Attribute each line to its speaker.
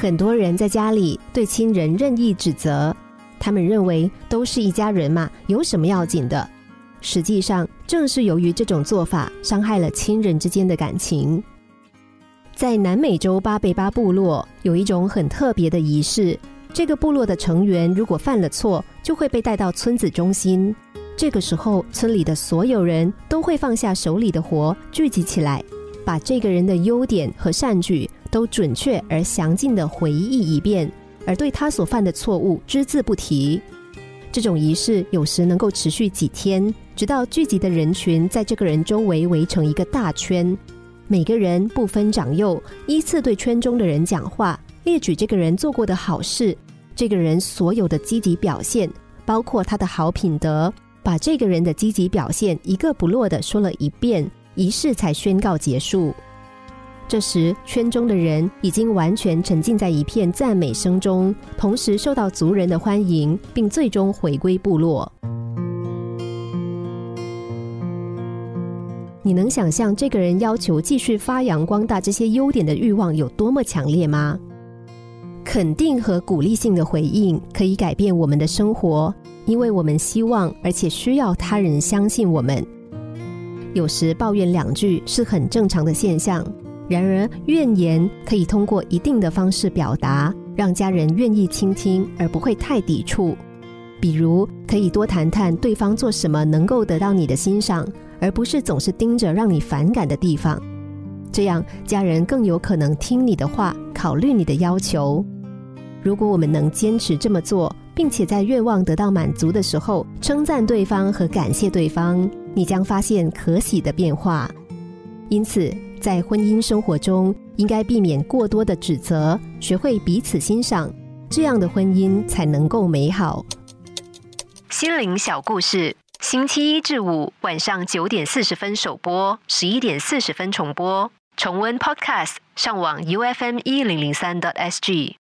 Speaker 1: 很多人在家里对亲人任意指责，他们认为都是一家人嘛，有什么要紧的？实际上，正是由于这种做法，伤害了亲人之间的感情。在南美洲巴贝巴部落，有一种很特别的仪式。这个部落的成员如果犯了错，就会被带到村子中心。这个时候，村里的所有人都会放下手里的活，聚集起来，把这个人的优点和善举都准确而详尽的回忆一遍，而对他所犯的错误只字不提。这种仪式有时能够持续几天，直到聚集的人群在这个人周围围成一个大圈，每个人不分长幼，依次对圈中的人讲话，列举这个人做过的好事，这个人所有的积极表现，包括他的好品德，把这个人的积极表现一个不落的说了一遍，仪式才宣告结束。这时，圈中的人已经完全沉浸在一片赞美声中，同时受到族人的欢迎，并最终回归部落。你能想象这个人要求继续发扬光大这些优点的欲望有多么强烈吗？肯定和鼓励性的回应可以改变我们的生活，因为我们希望而且需要他人相信我们。有时抱怨两句是很正常的现象。然而，怨言可以通过一定的方式表达，让家人愿意倾听，而不会太抵触。比如，可以多谈谈对方做什么能够得到你的欣赏，而不是总是盯着让你反感的地方。这样，家人更有可能听你的话，考虑你的要求。如果我们能坚持这么做，并且在愿望得到满足的时候称赞对方和感谢对方，你将发现可喜的变化。因此。在婚姻生活中，应该避免过多的指责，学会彼此欣赏，这样的婚姻才能够美好。心灵小故事，星期一至五晚上九点四十分首播，十一点四十分重播。重温 Podcast，上网 U F M 一零零三 t S G。